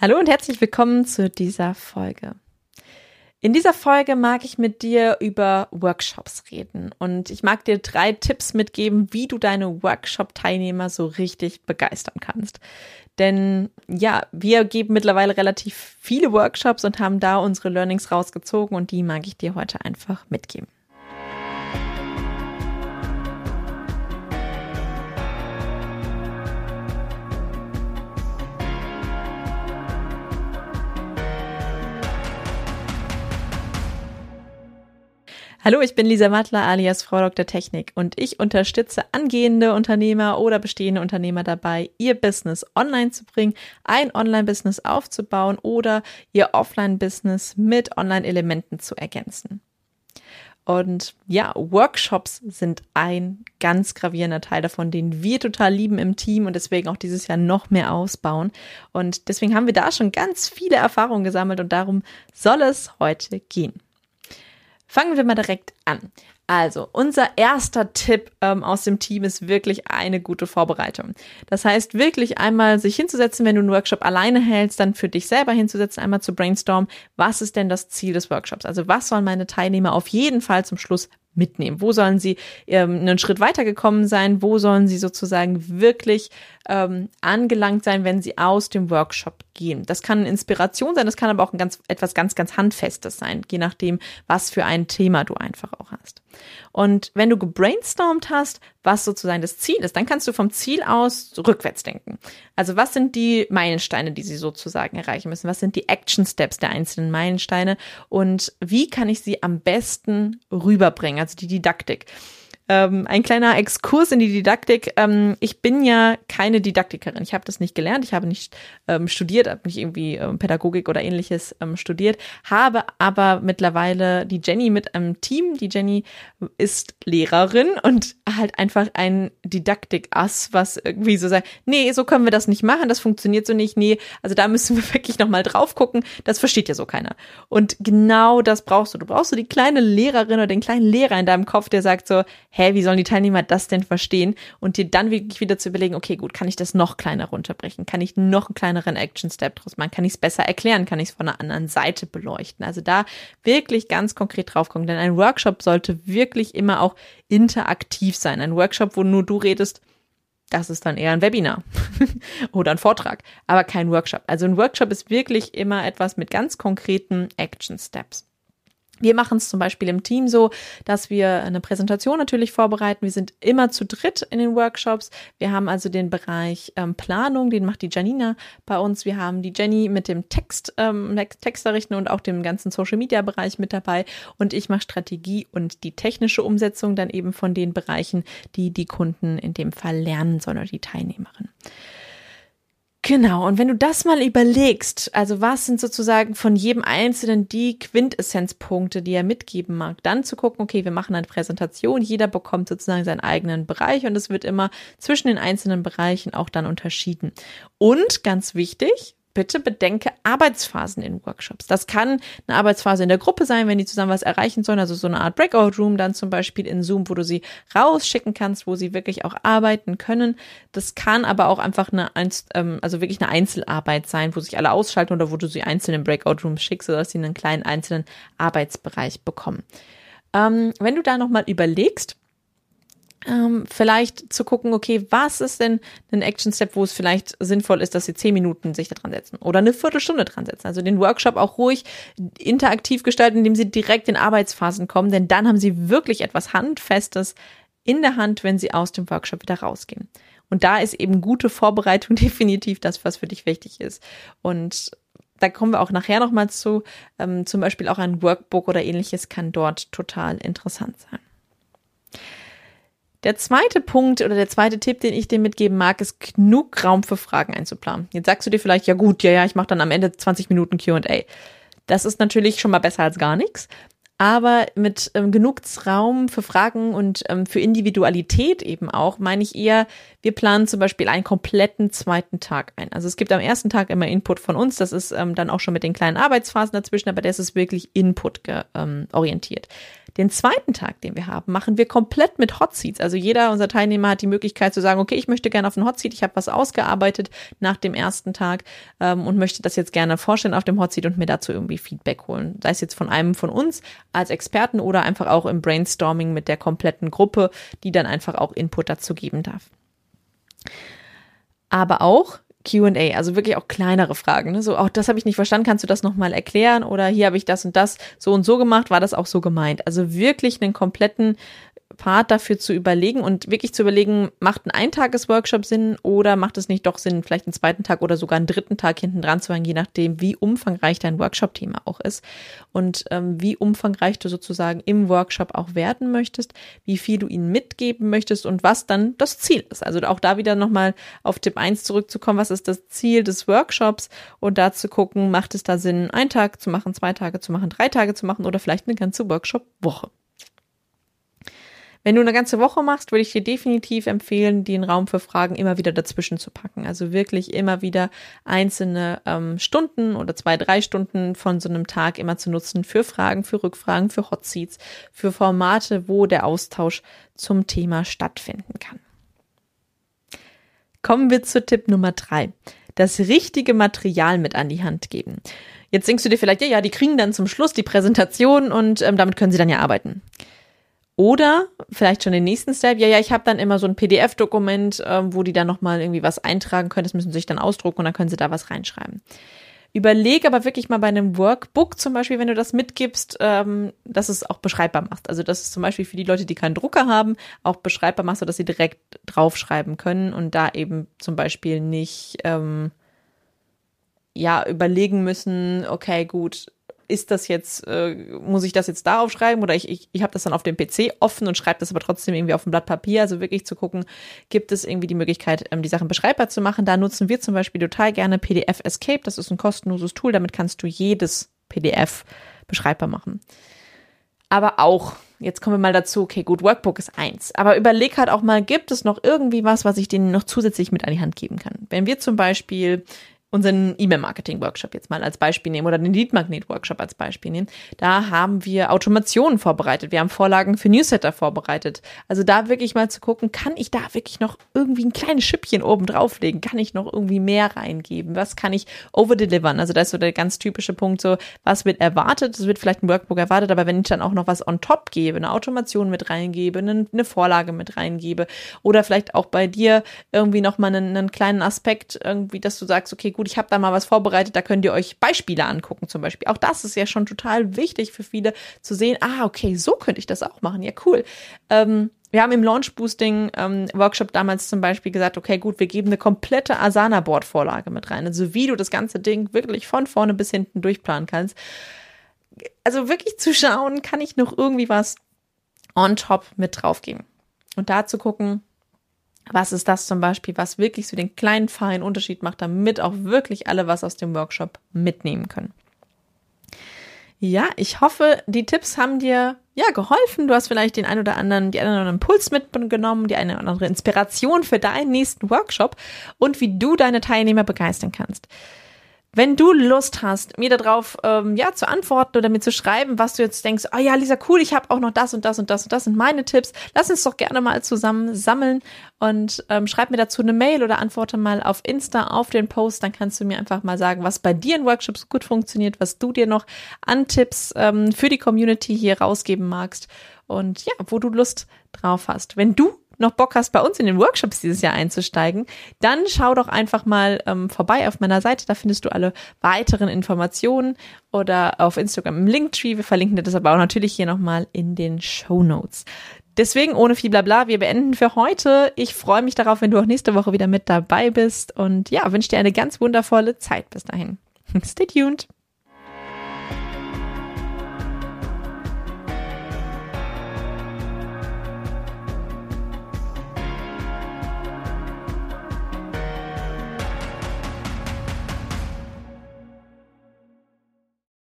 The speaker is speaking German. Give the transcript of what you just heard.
Hallo und herzlich willkommen zu dieser Folge. In dieser Folge mag ich mit dir über Workshops reden und ich mag dir drei Tipps mitgeben, wie du deine Workshop-Teilnehmer so richtig begeistern kannst. Denn ja, wir geben mittlerweile relativ viele Workshops und haben da unsere Learnings rausgezogen und die mag ich dir heute einfach mitgeben. Hallo, ich bin Lisa Mattler alias Frau Dr. Technik und ich unterstütze angehende Unternehmer oder bestehende Unternehmer dabei, ihr Business online zu bringen, ein Online-Business aufzubauen oder ihr Offline-Business mit Online-Elementen zu ergänzen. Und ja, Workshops sind ein ganz gravierender Teil davon, den wir total lieben im Team und deswegen auch dieses Jahr noch mehr ausbauen. Und deswegen haben wir da schon ganz viele Erfahrungen gesammelt und darum soll es heute gehen. Fangen wir mal direkt an. Also, unser erster Tipp ähm, aus dem Team ist wirklich eine gute Vorbereitung. Das heißt, wirklich einmal sich hinzusetzen, wenn du einen Workshop alleine hältst, dann für dich selber hinzusetzen, einmal zu brainstormen, was ist denn das Ziel des Workshops? Also, was sollen meine Teilnehmer auf jeden Fall zum Schluss mitnehmen? Wo sollen sie ähm, einen Schritt weitergekommen sein? Wo sollen sie sozusagen wirklich ähm, angelangt sein, wenn sie aus dem Workshop gehen? Das kann Inspiration sein, das kann aber auch ein ganz, etwas ganz, ganz Handfestes sein, je nachdem, was für ein Thema du einfach auch hast. Und wenn du gebrainstormt hast, was sozusagen das Ziel ist, dann kannst du vom Ziel aus rückwärts denken. Also was sind die Meilensteine, die sie sozusagen erreichen müssen? Was sind die Action Steps der einzelnen Meilensteine? Und wie kann ich sie am besten rüberbringen? Also die Didaktik. Ähm, ein kleiner Exkurs in die Didaktik. Ähm, ich bin ja keine Didaktikerin. Ich habe das nicht gelernt. Ich habe nicht ähm, studiert, habe nicht irgendwie ähm, Pädagogik oder ähnliches ähm, studiert, habe aber mittlerweile die Jenny mit einem Team. Die Jenny ist Lehrerin und halt einfach ein Didaktik-Ass, was irgendwie so sagt, nee, so können wir das nicht machen, das funktioniert so nicht, nee, also da müssen wir wirklich nochmal drauf gucken, das versteht ja so keiner. Und genau das brauchst du. Du brauchst so die kleine Lehrerin oder den kleinen Lehrer in deinem Kopf, der sagt so, hä, wie sollen die Teilnehmer das denn verstehen? Und dir dann wirklich wieder zu überlegen, okay, gut, kann ich das noch kleiner runterbrechen? Kann ich noch einen kleineren Action-Step draus machen? Kann ich es besser erklären? Kann ich es von einer anderen Seite beleuchten? Also da wirklich ganz konkret drauf gucken, denn ein Workshop sollte wirklich immer auch interaktiv sein. Ein Workshop, wo nur du redest, das ist dann eher ein Webinar oder ein Vortrag, aber kein Workshop. Also ein Workshop ist wirklich immer etwas mit ganz konkreten Action Steps. Wir machen es zum Beispiel im Team so, dass wir eine Präsentation natürlich vorbereiten. Wir sind immer zu dritt in den Workshops. Wir haben also den Bereich ähm, Planung, den macht die Janina bei uns. Wir haben die Jenny mit dem Text, ähm, Texterrichten und auch dem ganzen Social Media Bereich mit dabei. Und ich mache Strategie und die technische Umsetzung dann eben von den Bereichen, die die Kunden in dem Fall lernen sollen oder die Teilnehmerin. Genau, und wenn du das mal überlegst, also was sind sozusagen von jedem Einzelnen die Quintessenzpunkte, die er mitgeben mag, dann zu gucken, okay, wir machen eine Präsentation, jeder bekommt sozusagen seinen eigenen Bereich und es wird immer zwischen den einzelnen Bereichen auch dann unterschieden. Und ganz wichtig, bitte bedenke Arbeitsphasen in Workshops. Das kann eine Arbeitsphase in der Gruppe sein, wenn die zusammen was erreichen sollen, also so eine Art Breakout Room dann zum Beispiel in Zoom, wo du sie rausschicken kannst, wo sie wirklich auch arbeiten können. Das kann aber auch einfach eine, ähm, also wirklich eine Einzelarbeit sein, wo sich alle ausschalten oder wo du sie einzeln in Breakout Rooms schickst, sodass sie einen kleinen einzelnen Arbeitsbereich bekommen. Ähm, wenn du da nochmal überlegst, ähm, vielleicht zu gucken, okay, was ist denn ein Action-Step, wo es vielleicht sinnvoll ist, dass sie zehn Minuten sich da dran setzen oder eine Viertelstunde dran setzen. Also den Workshop auch ruhig interaktiv gestalten, indem sie direkt in Arbeitsphasen kommen, denn dann haben sie wirklich etwas Handfestes in der Hand, wenn sie aus dem Workshop wieder rausgehen. Und da ist eben gute Vorbereitung definitiv das, was für dich wichtig ist. Und da kommen wir auch nachher nochmal zu. Ähm, zum Beispiel auch ein Workbook oder ähnliches kann dort total interessant sein. Der zweite Punkt oder der zweite Tipp, den ich dir mitgeben mag, ist genug Raum für Fragen einzuplanen. Jetzt sagst du dir vielleicht, ja gut, ja, ja, ich mache dann am Ende 20 Minuten QA. Das ist natürlich schon mal besser als gar nichts. Aber mit ähm, genug Raum für Fragen und ähm, für Individualität eben auch, meine ich eher, wir planen zum Beispiel einen kompletten zweiten Tag ein. Also es gibt am ersten Tag immer Input von uns, das ist ähm, dann auch schon mit den kleinen Arbeitsphasen dazwischen, aber das ist wirklich Input ähm, orientiert. Den zweiten Tag, den wir haben, machen wir komplett mit Hot Seats. Also jeder unserer Teilnehmer hat die Möglichkeit zu sagen, okay, ich möchte gerne auf den Hot Seat, ich habe was ausgearbeitet nach dem ersten Tag ähm, und möchte das jetzt gerne vorstellen auf dem Hot Seat und mir dazu irgendwie Feedback holen. Sei es jetzt von einem von uns als Experten oder einfach auch im Brainstorming mit der kompletten Gruppe, die dann einfach auch Input dazu geben darf. Aber auch QA, also wirklich auch kleinere Fragen. Ne? So, auch das habe ich nicht verstanden, kannst du das nochmal erklären? Oder hier habe ich das und das so und so gemacht, war das auch so gemeint? Also wirklich einen kompletten Part dafür zu überlegen und wirklich zu überlegen, macht ein Eintages-Workshop Sinn oder macht es nicht doch Sinn, vielleicht einen zweiten Tag oder sogar einen dritten Tag hinten dran zu hängen, je nachdem, wie umfangreich dein Workshop-Thema auch ist und ähm, wie umfangreich du sozusagen im Workshop auch werden möchtest, wie viel du ihnen mitgeben möchtest und was dann das Ziel ist. Also auch da wieder nochmal auf Tipp 1 zurückzukommen, was ist das Ziel des Workshops und da zu gucken, macht es da Sinn, einen Tag zu machen, zwei Tage zu machen, drei Tage zu machen oder vielleicht eine ganze Workshop-Woche. Wenn du eine ganze Woche machst, würde ich dir definitiv empfehlen, den Raum für Fragen immer wieder dazwischen zu packen. Also wirklich immer wieder einzelne ähm, Stunden oder zwei, drei Stunden von so einem Tag immer zu nutzen für Fragen, für Rückfragen, für Hot Seats, für Formate, wo der Austausch zum Thema stattfinden kann. Kommen wir zu Tipp Nummer drei. Das richtige Material mit an die Hand geben. Jetzt denkst du dir vielleicht, ja, ja, die kriegen dann zum Schluss die Präsentation und ähm, damit können sie dann ja arbeiten. Oder vielleicht schon den nächsten Step, ja, ja, ich habe dann immer so ein PDF-Dokument, ähm, wo die dann nochmal irgendwie was eintragen können. Das müssen sie sich dann ausdrucken und dann können sie da was reinschreiben. Überleg aber wirklich mal bei einem Workbook zum Beispiel, wenn du das mitgibst, ähm, dass es auch beschreibbar machst. Also dass es zum Beispiel für die Leute, die keinen Drucker haben, auch beschreibbar machst, sodass sie direkt draufschreiben können und da eben zum Beispiel nicht ähm, ja überlegen müssen, okay, gut, ist das jetzt, äh, muss ich das jetzt da aufschreiben oder ich, ich, ich habe das dann auf dem PC offen und schreibe das aber trotzdem irgendwie auf ein Blatt Papier. Also wirklich zu gucken, gibt es irgendwie die Möglichkeit, ähm, die Sachen beschreibbar zu machen. Da nutzen wir zum Beispiel total gerne PDF Escape. Das ist ein kostenloses Tool, damit kannst du jedes PDF beschreibbar machen. Aber auch, jetzt kommen wir mal dazu, okay, gut, Workbook ist eins. Aber überleg halt auch mal, gibt es noch irgendwie was, was ich denen noch zusätzlich mit an die Hand geben kann? Wenn wir zum Beispiel unseren E-Mail-Marketing-Workshop jetzt mal als Beispiel nehmen oder den Lead-Magnet-Workshop als Beispiel nehmen, da haben wir Automationen vorbereitet. Wir haben Vorlagen für Newsletter vorbereitet. Also da wirklich mal zu gucken, kann ich da wirklich noch irgendwie ein kleines Schüppchen oben drauflegen? Kann ich noch irgendwie mehr reingeben? Was kann ich overdelivern? Also da ist so der ganz typische Punkt so, was wird erwartet? Es wird vielleicht ein Workbook erwartet, aber wenn ich dann auch noch was on top gebe, eine Automation mit reingebe, eine, eine Vorlage mit reingebe oder vielleicht auch bei dir irgendwie nochmal einen, einen kleinen Aspekt irgendwie, dass du sagst, okay, gut, gut, ich habe da mal was vorbereitet, da könnt ihr euch Beispiele angucken zum Beispiel. Auch das ist ja schon total wichtig für viele zu sehen, ah, okay, so könnte ich das auch machen. Ja, cool. Ähm, wir haben im Launch Boosting ähm, Workshop damals zum Beispiel gesagt, okay, gut, wir geben eine komplette Asana Board Vorlage mit rein. Also wie du das ganze Ding wirklich von vorne bis hinten durchplanen kannst. Also wirklich zu schauen, kann ich noch irgendwie was on top mit draufgeben. Und da zu gucken, was ist das zum Beispiel, was wirklich so den kleinen feinen Unterschied macht, damit auch wirklich alle was aus dem Workshop mitnehmen können? Ja, ich hoffe, die Tipps haben dir ja geholfen. Du hast vielleicht den einen oder anderen, die einen oder anderen Impuls mitgenommen, die eine oder andere Inspiration für deinen nächsten Workshop und wie du deine Teilnehmer begeistern kannst. Wenn du Lust hast, mir darauf ähm, ja zu antworten oder mir zu schreiben, was du jetzt denkst, oh ja, Lisa, cool, ich habe auch noch das und das und das und das sind meine Tipps. Lass uns doch gerne mal zusammen sammeln und ähm, schreib mir dazu eine Mail oder antworte mal auf Insta auf den Post. Dann kannst du mir einfach mal sagen, was bei dir in Workshops gut funktioniert, was du dir noch an Tipps ähm, für die Community hier rausgeben magst und ja, wo du Lust drauf hast. Wenn du noch Bock hast, bei uns in den Workshops dieses Jahr einzusteigen, dann schau doch einfach mal ähm, vorbei auf meiner Seite. Da findest du alle weiteren Informationen oder auf Instagram im Linktree. Wir verlinken dir das aber auch natürlich hier nochmal in den Show Notes. Deswegen ohne viel Blabla, wir beenden für heute. Ich freue mich darauf, wenn du auch nächste Woche wieder mit dabei bist und ja, wünsche dir eine ganz wundervolle Zeit bis dahin. Stay tuned.